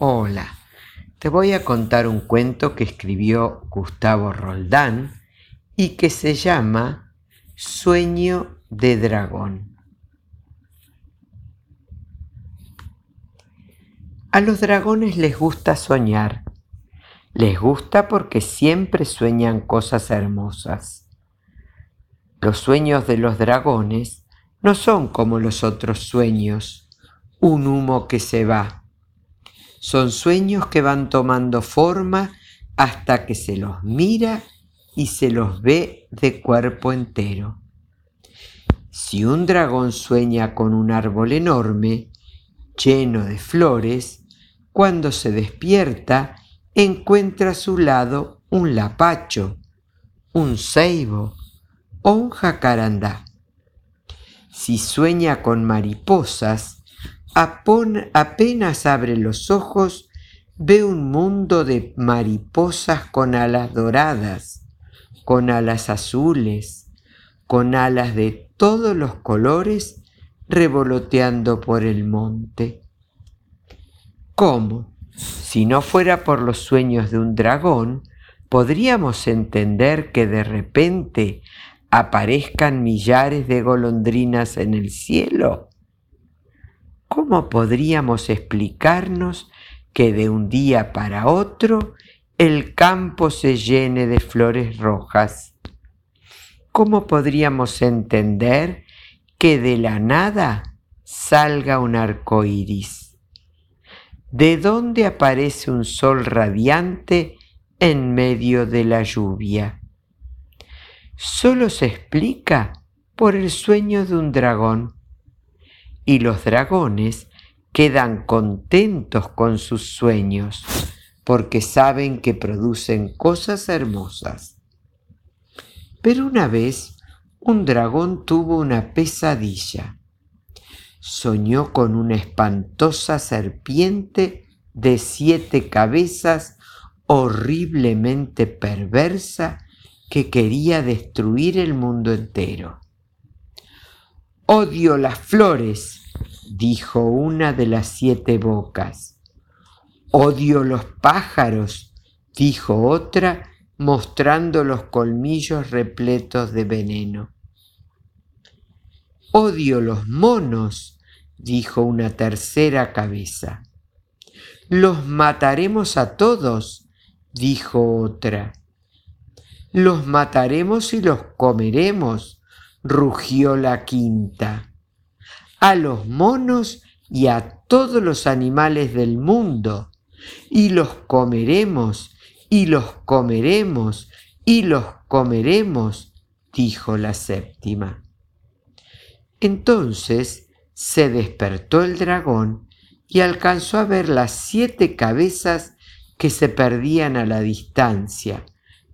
Hola, te voy a contar un cuento que escribió Gustavo Roldán y que se llama Sueño de Dragón. A los dragones les gusta soñar. Les gusta porque siempre sueñan cosas hermosas. Los sueños de los dragones no son como los otros sueños, un humo que se va son sueños que van tomando forma hasta que se los mira y se los ve de cuerpo entero. Si un dragón sueña con un árbol enorme, lleno de flores, cuando se despierta encuentra a su lado un lapacho, un ceibo o un jacarandá. Si sueña con mariposas, apenas abre los ojos, ve un mundo de mariposas con alas doradas, con alas azules, con alas de todos los colores revoloteando por el monte. ¿Cómo? Si no fuera por los sueños de un dragón, podríamos entender que de repente aparezcan millares de golondrinas en el cielo ¿cómo podríamos explicarnos que de un día para otro el campo se llene de flores rojas? ¿Cómo podríamos entender que de la nada salga un arco iris? ¿De dónde aparece un sol radiante en medio de la lluvia? Solo se explica por el sueño de un dragón y los dragones quedan contentos con sus sueños porque saben que producen cosas hermosas. Pero una vez un dragón tuvo una pesadilla. Soñó con una espantosa serpiente de siete cabezas horriblemente perversa que quería destruir el mundo entero. Odio las flores, dijo una de las siete bocas. Odio los pájaros, dijo otra, mostrando los colmillos repletos de veneno. Odio los monos, dijo una tercera cabeza. Los mataremos a todos, dijo otra. Los mataremos y los comeremos, rugió la quinta. A los monos y a todos los animales del mundo, y los comeremos, y los comeremos, y los comeremos, dijo la séptima. Entonces se despertó el dragón y alcanzó a ver las siete cabezas que se perdían a la distancia,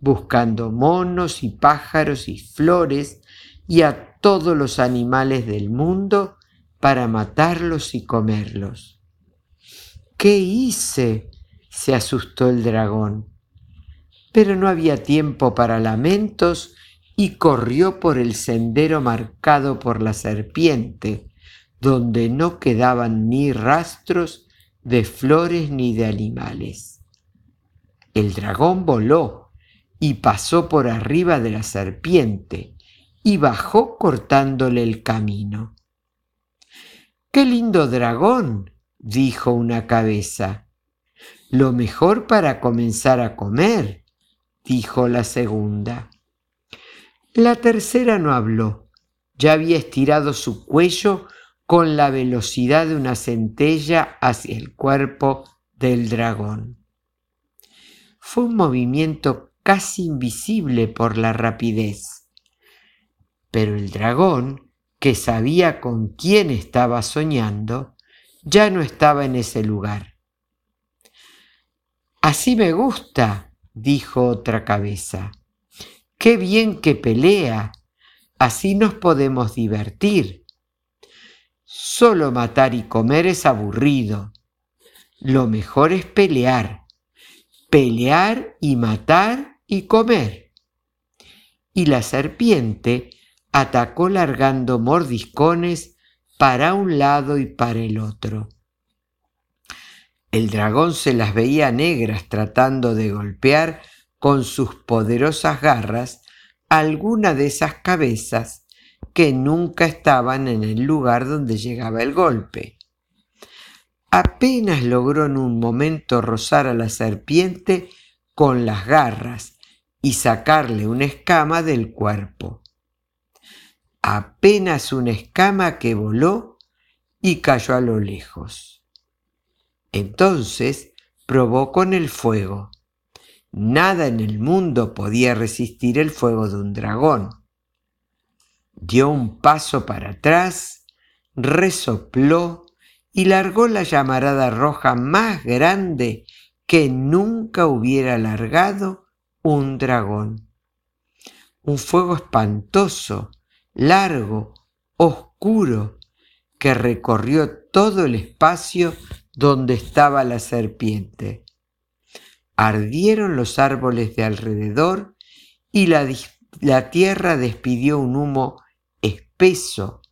buscando monos y pájaros y flores y a todos los animales del mundo para matarlos y comerlos. ¿Qué hice? se asustó el dragón. Pero no había tiempo para lamentos y corrió por el sendero marcado por la serpiente, donde no quedaban ni rastros de flores ni de animales. El dragón voló y pasó por arriba de la serpiente, y bajó cortándole el camino. ¡Qué lindo dragón! dijo una cabeza. Lo mejor para comenzar a comer, dijo la segunda. La tercera no habló. Ya había estirado su cuello con la velocidad de una centella hacia el cuerpo del dragón. Fue un movimiento casi invisible por la rapidez pero el dragón, que sabía con quién estaba soñando, ya no estaba en ese lugar. Así me gusta, dijo otra cabeza. Qué bien que pelea. Así nos podemos divertir. Solo matar y comer es aburrido. Lo mejor es pelear. Pelear y matar y comer. Y la serpiente atacó largando mordiscones para un lado y para el otro. El dragón se las veía negras tratando de golpear con sus poderosas garras alguna de esas cabezas que nunca estaban en el lugar donde llegaba el golpe. Apenas logró en un momento rozar a la serpiente con las garras y sacarle una escama del cuerpo. Apenas una escama que voló y cayó a lo lejos. Entonces probó con el fuego. Nada en el mundo podía resistir el fuego de un dragón. Dio un paso para atrás, resopló y largó la llamarada roja más grande que nunca hubiera largado un dragón. Un fuego espantoso, largo, oscuro, que recorrió todo el espacio donde estaba la serpiente. Ardieron los árboles de alrededor y la, tierra despidió un humo espeso,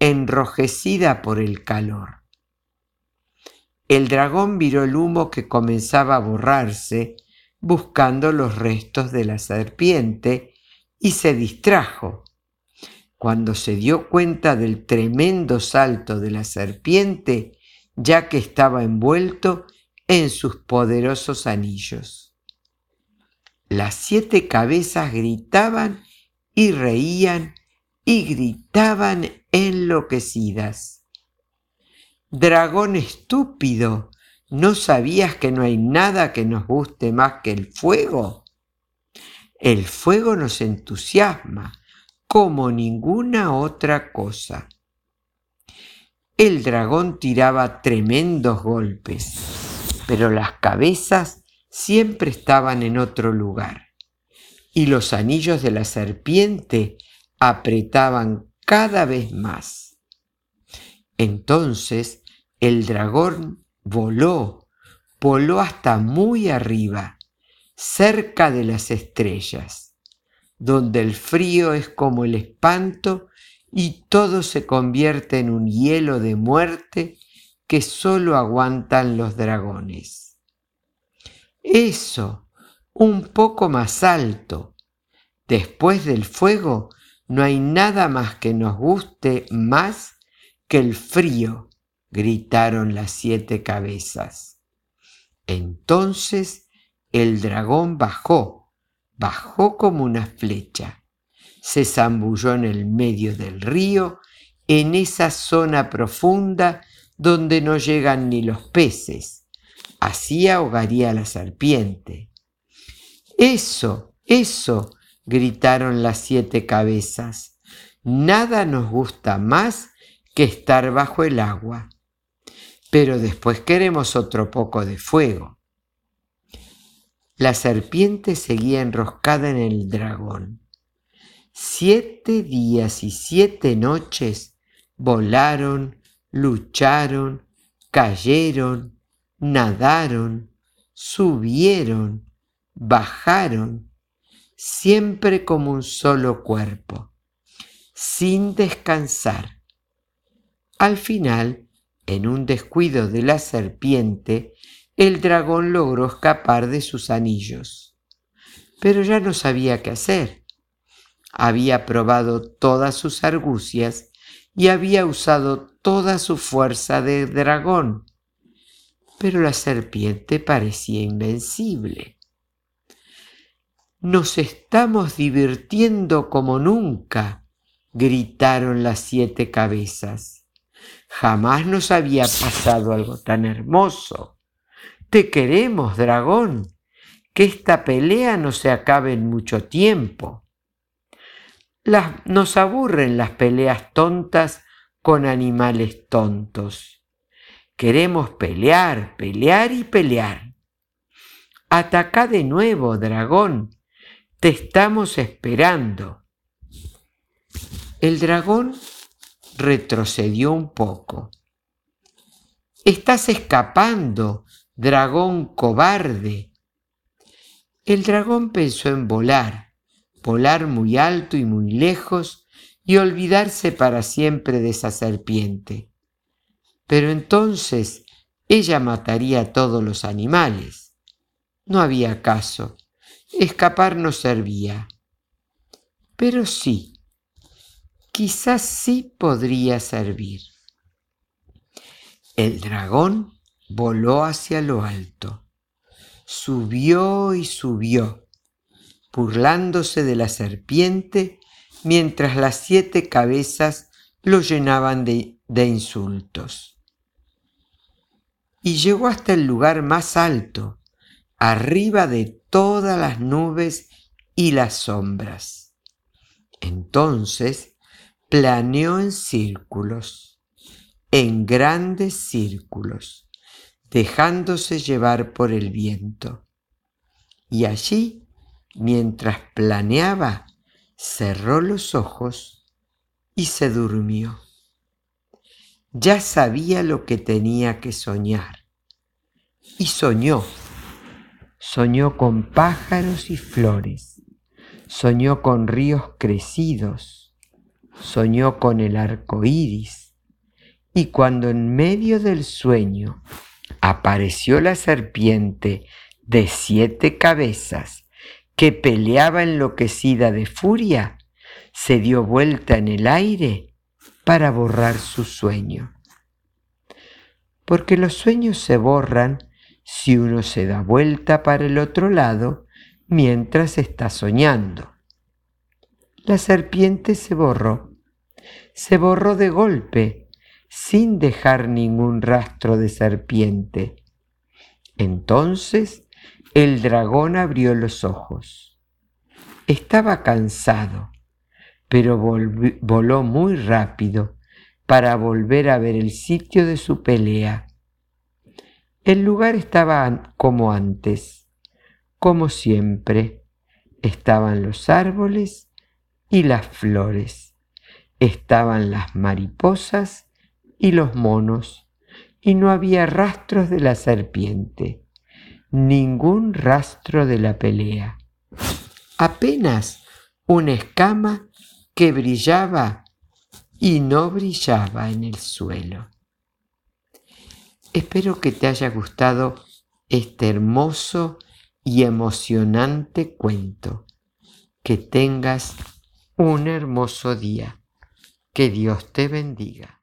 enrojecida por el calor. El dragón viró el humo que comenzaba a borrarse, buscando los restos de la serpiente, y se distrajo. Cuando se dio cuenta del tremendo salto de la serpiente, ya que estaba envuelto en sus poderosos anillos. Las siete cabezas gritaban y reían y gritaban enloquecidas. Dragón estúpido, ¿no sabías que no hay nada que nos guste más que el fuego? El fuego nos entusiasma como ninguna otra cosa. El dragón tiraba tremendos golpes, pero las cabezas siempre estaban en otro lugar, y los anillos de la serpiente apretaban cada vez más. Entonces el dragón voló, voló hasta muy arriba, cerca de las estrellas, donde el frío es como el espanto y todo se convierte en un hielo de muerte que solo aguantan los dragones. Eso, un poco más alto. Después del fuego no hay nada más que nos guste más que el frío, gritaron las siete cabezas. Entonces el dragón bajó, bajó como una flecha se zambulló en el medio del río, en esa zona profunda donde no llegan ni los peces. Así ahogaría la serpiente. Eso, eso, gritaron las siete cabezas. Nada nos gusta más que estar bajo el agua. Pero después queremos otro poco de fuego. La serpiente seguía enroscada en el dragón. Siete días y siete noches volaron, lucharon, cayeron, nadaron, subieron, bajaron, siempre como un solo cuerpo, sin descansar. Al final, en un descuido de la serpiente, el dragón logró escapar de sus anillos. Pero ya no sabía qué hacer había probado todas sus argucias y había usado toda su fuerza de dragón, pero la serpiente parecía invencible. Nos estamos divirtiendo como nunca, gritaron las siete cabezas. Jamás nos había pasado algo tan hermoso. Te queremos, dragón. Que esta pelea no se acabe en mucho tiempo nos aburren las peleas tontas con animales tontos. Queremos pelear, pelear y pelear. Ataca de nuevo, dragón. Te estamos esperando. El dragón retrocedió un poco. Estás escapando, dragón cobarde. El dragón pensó en volar volar muy alto y muy lejos y olvidarse para siempre de esa serpiente. Pero entonces ella mataría a todos los animales. No había caso. Escapar no servía. Pero sí, quizás sí podría servir. El dragón voló hacia lo alto, subió y subió, burlándose de la serpiente mientras las siete cabezas lo llenaban de, de insultos. Y llegó hasta el lugar más alto, arriba de todas las nubes y las sombras. Entonces planeó en círculos, en grandes círculos, dejándose llevar por el viento. Y allí, mientras planeaba, cerró los ojos y se durmió. Ya sabía lo que tenía que soñar. Y soñó. Soñó con pájaros y flores. Soñó con ríos crecidos. Soñó con el arco iris. Y cuando en medio del sueño apareció la serpiente de siete cabezas que peleaba enloquecida de furia, se dio vuelta en el aire para borrar su sueño. Porque los sueños se borran si uno se da vuelta para el otro lado mientras está soñando. La serpiente se borró, se borró de golpe, sin dejar ningún rastro de serpiente. Entonces el dragón abrió los ojos. Estaba cansado, pero voló muy rápido para volver a ver el sitio de su pelea. El lugar estaba como antes, como siempre. Estaban los árboles y las flores. Estaban las mariposas y los monos, y no había rastros de la serpiente ningún rastro de la pelea. Apenas una escama que brillaba y no brillaba en el suelo. Espero que te haya gustado este hermoso y emocionante cuento. Que tengas un hermoso día. Que Dios te bendiga.